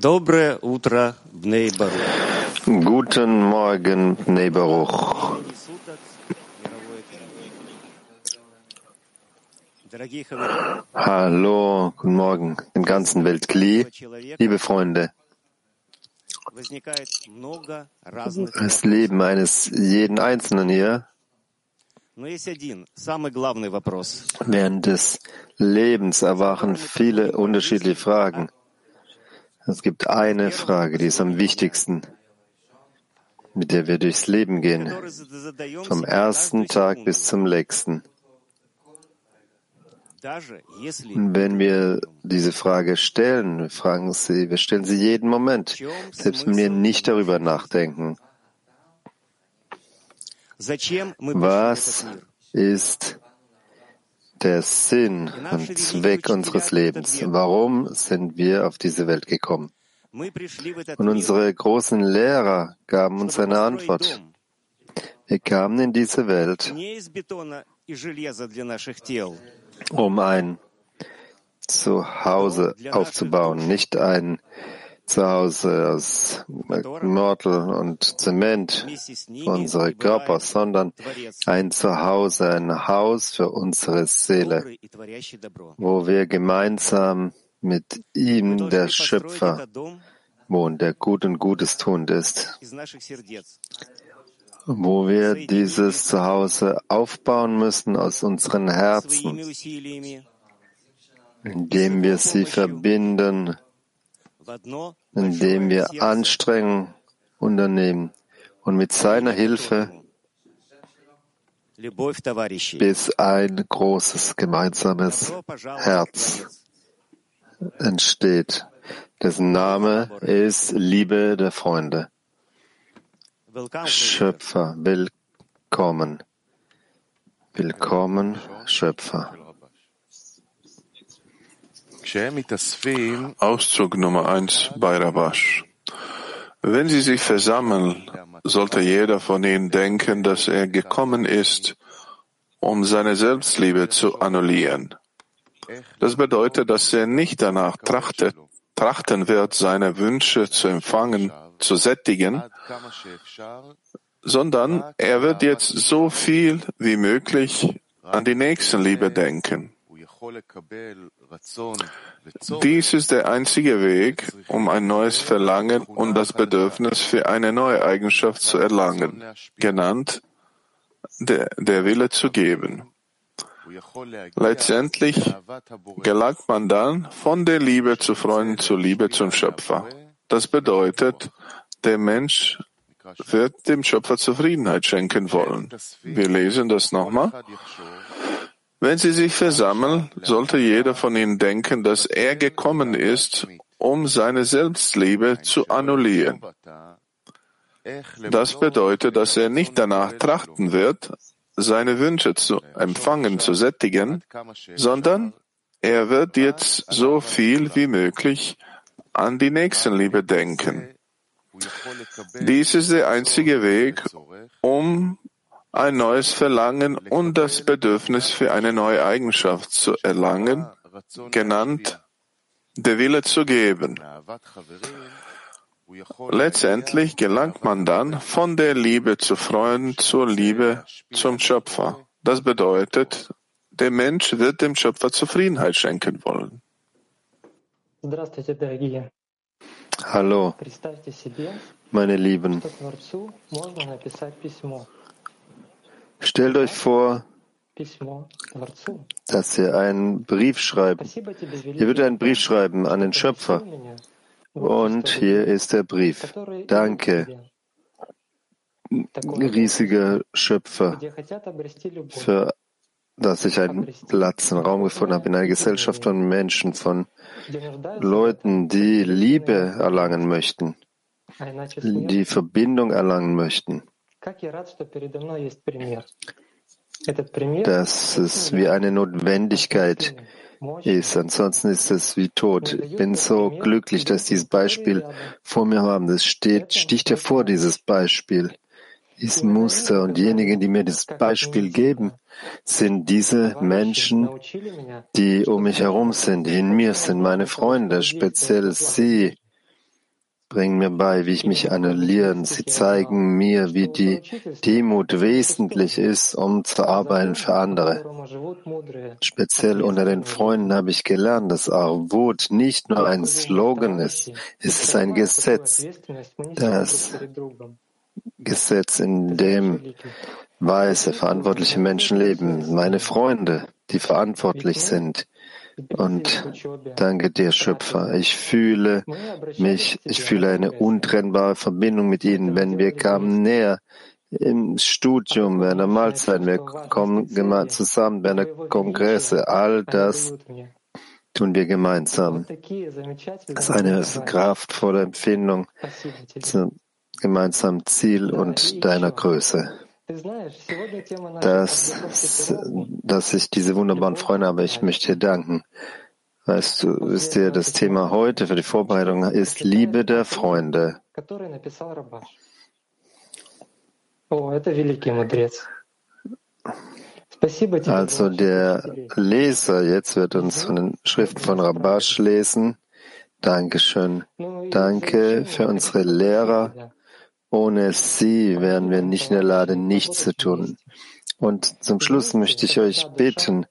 Доброе утро, Бней Баруch. Guten Morgen, Bnei Baruch. Дорогие хаварим, Hallo, guten Morgen, im ganzen Weltkli. Liebe Freunde, возникает много разных das вопросов. Leben eines jeden Einzelnen hier Но есть один, самый главный вопрос. während des Lebens erwachen viele unterschiedliche Fragen. Es gibt eine Frage, die ist am wichtigsten, mit der wir durchs Leben gehen, vom ersten Tag bis zum letzten. Wenn wir diese Frage stellen, fragen sie, wir stellen sie jeden Moment, selbst wenn wir nicht darüber nachdenken. Was ist der Sinn und Zweck unseres Lebens. Warum sind wir auf diese Welt gekommen? Und unsere großen Lehrer gaben uns eine Antwort. Wir kamen in diese Welt, um ein Zuhause aufzubauen, nicht ein zu Hause aus Mörtel und Zement unsere Körper, sondern ein Zuhause, ein Haus für unsere Seele, wo wir gemeinsam mit ihm, der Schöpfer, wohnen, der gut und Gutes tun ist, wo wir dieses Zuhause aufbauen müssen aus unseren Herzen, indem wir sie verbinden, indem wir Anstrengungen unternehmen und mit seiner Hilfe bis ein großes gemeinsames Herz entsteht, dessen Name ist Liebe der Freunde. Schöpfer, willkommen. Willkommen, Schöpfer. Auszug Nummer eins bei Rabash. Wenn sie sich versammeln, sollte jeder von ihnen denken, dass er gekommen ist, um seine Selbstliebe zu annullieren. Das bedeutet, dass er nicht danach trachtet, trachten wird, seine Wünsche zu empfangen, zu sättigen, sondern er wird jetzt so viel wie möglich an die Nächstenliebe denken. Dies ist der einzige Weg, um ein neues Verlangen und das Bedürfnis für eine neue Eigenschaft zu erlangen, genannt der, der Wille zu geben. Letztendlich gelangt man dann von der Liebe zu Freunden zur Liebe zum Schöpfer. Das bedeutet, der Mensch wird dem Schöpfer Zufriedenheit schenken wollen. Wir lesen das nochmal. Wenn sie sich versammeln, sollte jeder von ihnen denken, dass er gekommen ist, um seine Selbstliebe zu annullieren. Das bedeutet, dass er nicht danach trachten wird, seine Wünsche zu empfangen, zu sättigen, sondern er wird jetzt so viel wie möglich an die Nächstenliebe denken. Dies ist der einzige Weg, um ein neues Verlangen und das Bedürfnis für eine neue Eigenschaft zu erlangen, genannt der Wille zu geben. Letztendlich gelangt man dann von der Liebe zu Freunden zur Liebe zum Schöpfer. Das bedeutet, der Mensch wird dem Schöpfer Zufriedenheit schenken wollen. Hallo, meine Lieben. Stellt euch vor, dass ihr einen Brief schreibt. Ihr würdet einen Brief schreiben an den Schöpfer. Und hier ist der Brief. Danke, riesiger Schöpfer, für dass ich einen Platz, einen Raum gefunden habe in einer Gesellschaft von Menschen, von Leuten, die Liebe erlangen möchten, die Verbindung erlangen möchten. Dass es wie eine Notwendigkeit. Ist. Ansonsten ist es wie tot. Ich bin so glücklich, dass dieses Beispiel vor mir haben. Das steht, sticht hervor, dieses Beispiel. Dieses Muster und diejenigen, die mir das Beispiel geben, sind diese Menschen, die um mich herum sind, die in mir sind, meine Freunde, speziell sie, bringen mir bei, wie ich mich annullieren. Sie zeigen mir, wie die Demut wesentlich ist, um zu arbeiten für andere. Speziell unter den Freunden habe ich gelernt, dass Arvut nicht nur ein Slogan ist, es ist ein Gesetz. Das Gesetz, in dem weise, verantwortliche Menschen leben, meine Freunde, die verantwortlich sind. Und danke dir, Schöpfer. Ich fühle mich, ich fühle eine untrennbare Verbindung mit ihnen. Wenn wir kamen näher im Studium, während der Mahlzeiten, wir kommen zusammen während der Kongresse, all das tun wir gemeinsam. Das ist eine kraftvolle Empfindung zum gemeinsamen Ziel und deiner Größe dass, dass ich diese wunderbaren Freunde habe. Ich möchte dir danken. Weißt du, wisst ihr, das Thema heute für die Vorbereitung ist Liebe der Freunde. Also der Leser jetzt wird uns von den Schriften von Rabash lesen. Dankeschön. Danke für unsere Lehrer ohne sie wären wir nicht in der Lage, nichts zu tun. Und zum Schluss möchte ich euch bitten,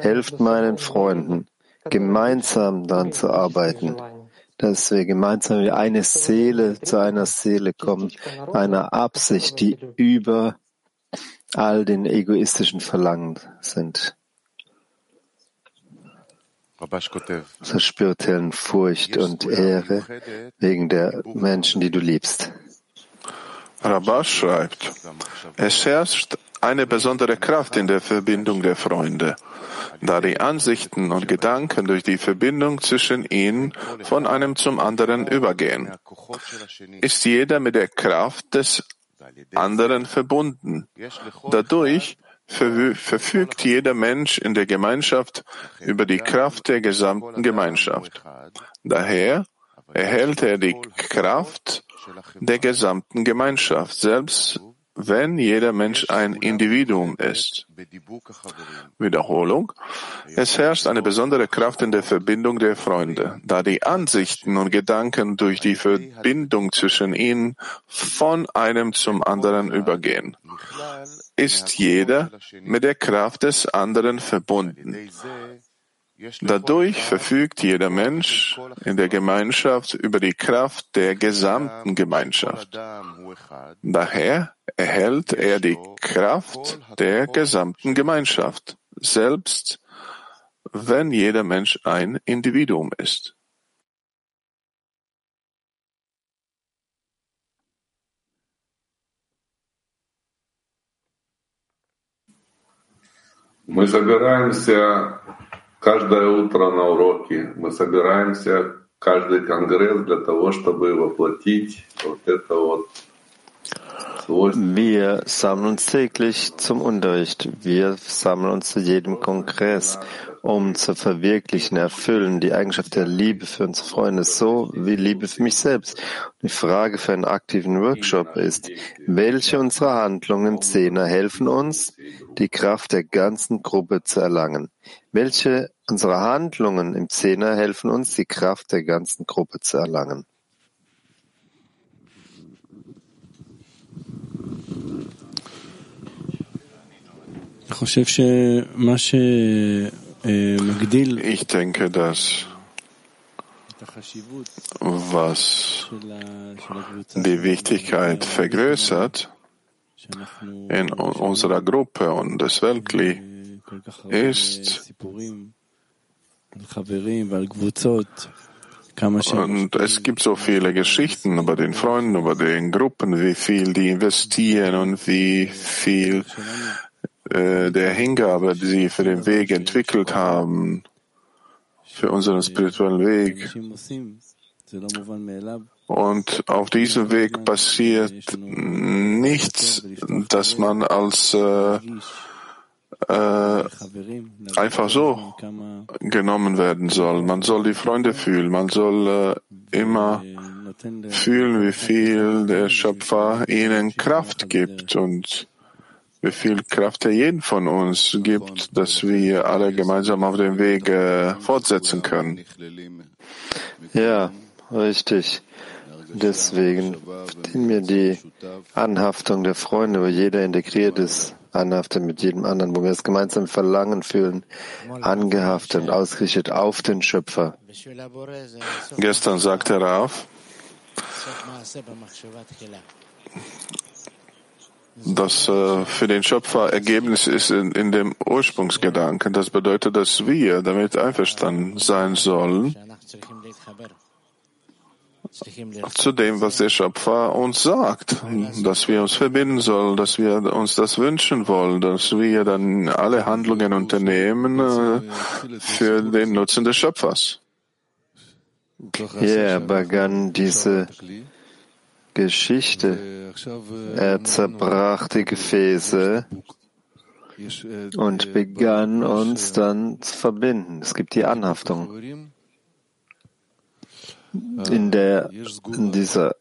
helft meinen Freunden, gemeinsam daran zu arbeiten, dass wir gemeinsam wie eine Seele zu einer Seele kommen, einer Absicht, die über all den egoistischen Verlangen sind. Zur spirituellen Furcht und Ehre wegen der Menschen, die du liebst. Rabbah schreibt, es herrscht eine besondere Kraft in der Verbindung der Freunde, da die Ansichten und Gedanken durch die Verbindung zwischen ihnen von einem zum anderen übergehen. Ist jeder mit der Kraft des anderen verbunden. Dadurch verfügt jeder Mensch in der Gemeinschaft über die Kraft der gesamten Gemeinschaft. Daher erhält er die Kraft der gesamten Gemeinschaft, selbst wenn jeder Mensch ein Individuum ist. Wiederholung. Es herrscht eine besondere Kraft in der Verbindung der Freunde, da die Ansichten und Gedanken durch die Verbindung zwischen ihnen von einem zum anderen übergehen. Ist jeder mit der Kraft des anderen verbunden. Dadurch verfügt jeder Mensch in der Gemeinschaft über die Kraft der gesamten Gemeinschaft. Daher erhält er die Kraft der gesamten Gemeinschaft, selbst wenn jeder Mensch ein Individuum ist. Мы собираемся каждое утро на уроки. Мы собираемся каждый конгресс для того, чтобы воплотить вот это вот Wir sammeln uns täglich zum Unterricht. Wir sammeln uns zu jedem Kongress, um zu verwirklichen, erfüllen die Eigenschaft der Liebe für unsere Freunde, so wie Liebe für mich selbst. Die Frage für einen aktiven Workshop ist, welche unserer Handlungen im Zehner helfen uns, die Kraft der ganzen Gruppe zu erlangen? Welche unserer Handlungen im Zehner helfen uns, die Kraft der ganzen Gruppe zu erlangen? Ich denke, dass was die Wichtigkeit vergrößert in unserer Gruppe und des Weltli ist, und es gibt so viele Geschichten über den Freunden, über den Gruppen, wie viel die investieren und wie viel äh, der Hingabe, die sie für den Weg entwickelt haben, für unseren spirituellen Weg. Und auf diesem Weg passiert nichts, das man als äh, äh, einfach so genommen werden soll. Man soll die Freunde fühlen. Man soll äh, immer fühlen, wie viel der Schöpfer ihnen Kraft gibt und wie viel Kraft er jeden von uns gibt, dass wir alle gemeinsam auf dem Weg äh, fortsetzen können. Ja, richtig. Deswegen verdienen wir die Anhaftung der Freunde, wo jeder integriert ist, anhaftet mit jedem anderen, wo wir das gemeinsame Verlangen fühlen, angehaftet und ausgerichtet auf den Schöpfer. Gestern sagte Raf, dass äh, für den Schöpfer Ergebnis ist in, in dem Ursprungsgedanken. Das bedeutet, dass wir damit einverstanden sein sollen zu dem, was der Schöpfer uns sagt, dass wir uns verbinden sollen, dass wir uns das wünschen wollen, dass wir dann alle Handlungen unternehmen äh, für den Nutzen des Schöpfers. Hier begann diese Geschichte. Er zerbrach die Gefäße und begann uns dann zu verbinden. Es gibt die Anhaftung. In, der, in dieser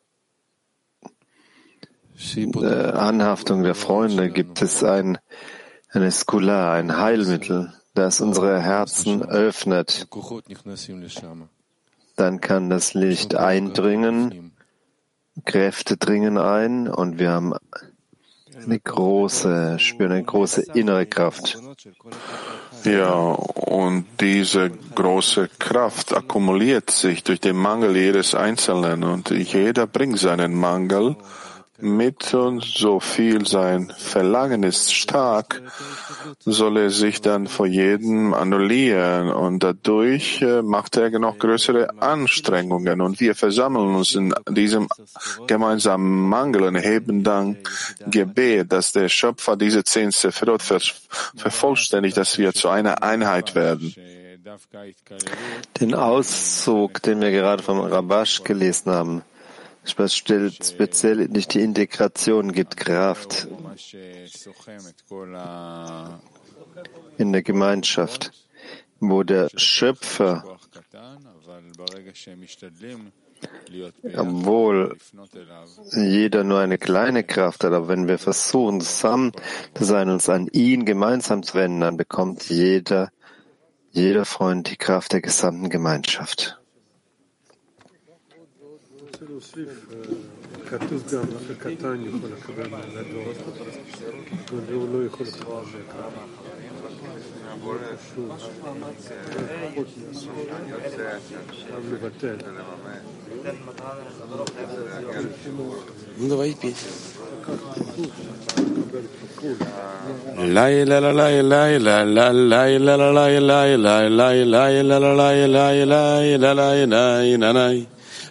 äh, Anhaftung der Freunde gibt es ein, eine Skula, ein Heilmittel, das unsere Herzen öffnet. Dann kann das Licht eindringen, Kräfte dringen ein und wir haben eine große, spüren eine große innere Kraft. Ja, und diese große Kraft akkumuliert sich durch den Mangel jedes Einzelnen und jeder bringt seinen Mangel mit und so viel sein Verlangen ist stark, soll er sich dann vor jedem annullieren und dadurch äh, macht er noch größere Anstrengungen und wir versammeln uns in diesem gemeinsamen Mangel und heben dann Gebet, dass der Schöpfer diese zehn Sephirot vervollständigt, dass wir zu einer Einheit werden. Den Auszug, den wir gerade vom Rabash gelesen haben, speziell nicht die Integration gibt Kraft in der Gemeinschaft, wo der Schöpfer, obwohl jeder nur eine kleine Kraft hat, aber wenn wir versuchen, zusammen zu sein, uns an ihn gemeinsam zu wenden, dann bekommt jeder, jeder Freund die Kraft der gesamten Gemeinschaft. להוסיף, כתוב גם, אח הקטן יכול לקבל מהגדול, והוא לא יכול לקבל Ну давай петь. Лай ла ла лай лай ла ла лай ла ла лай лай лай лай лай ла ла лай лай лай ла лай лай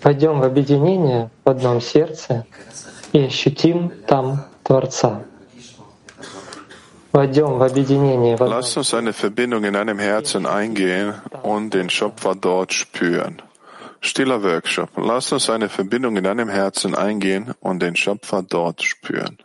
Пойдем в объединение в одном сердце и ощутим там Творца. Lass uns eine Verbindung in einem Herzen eingehen und den Schöpfer dort spüren. Stiller Workshop. Lass uns eine Verbindung in deinem Herzen eingehen und den Schöpfer dort spüren.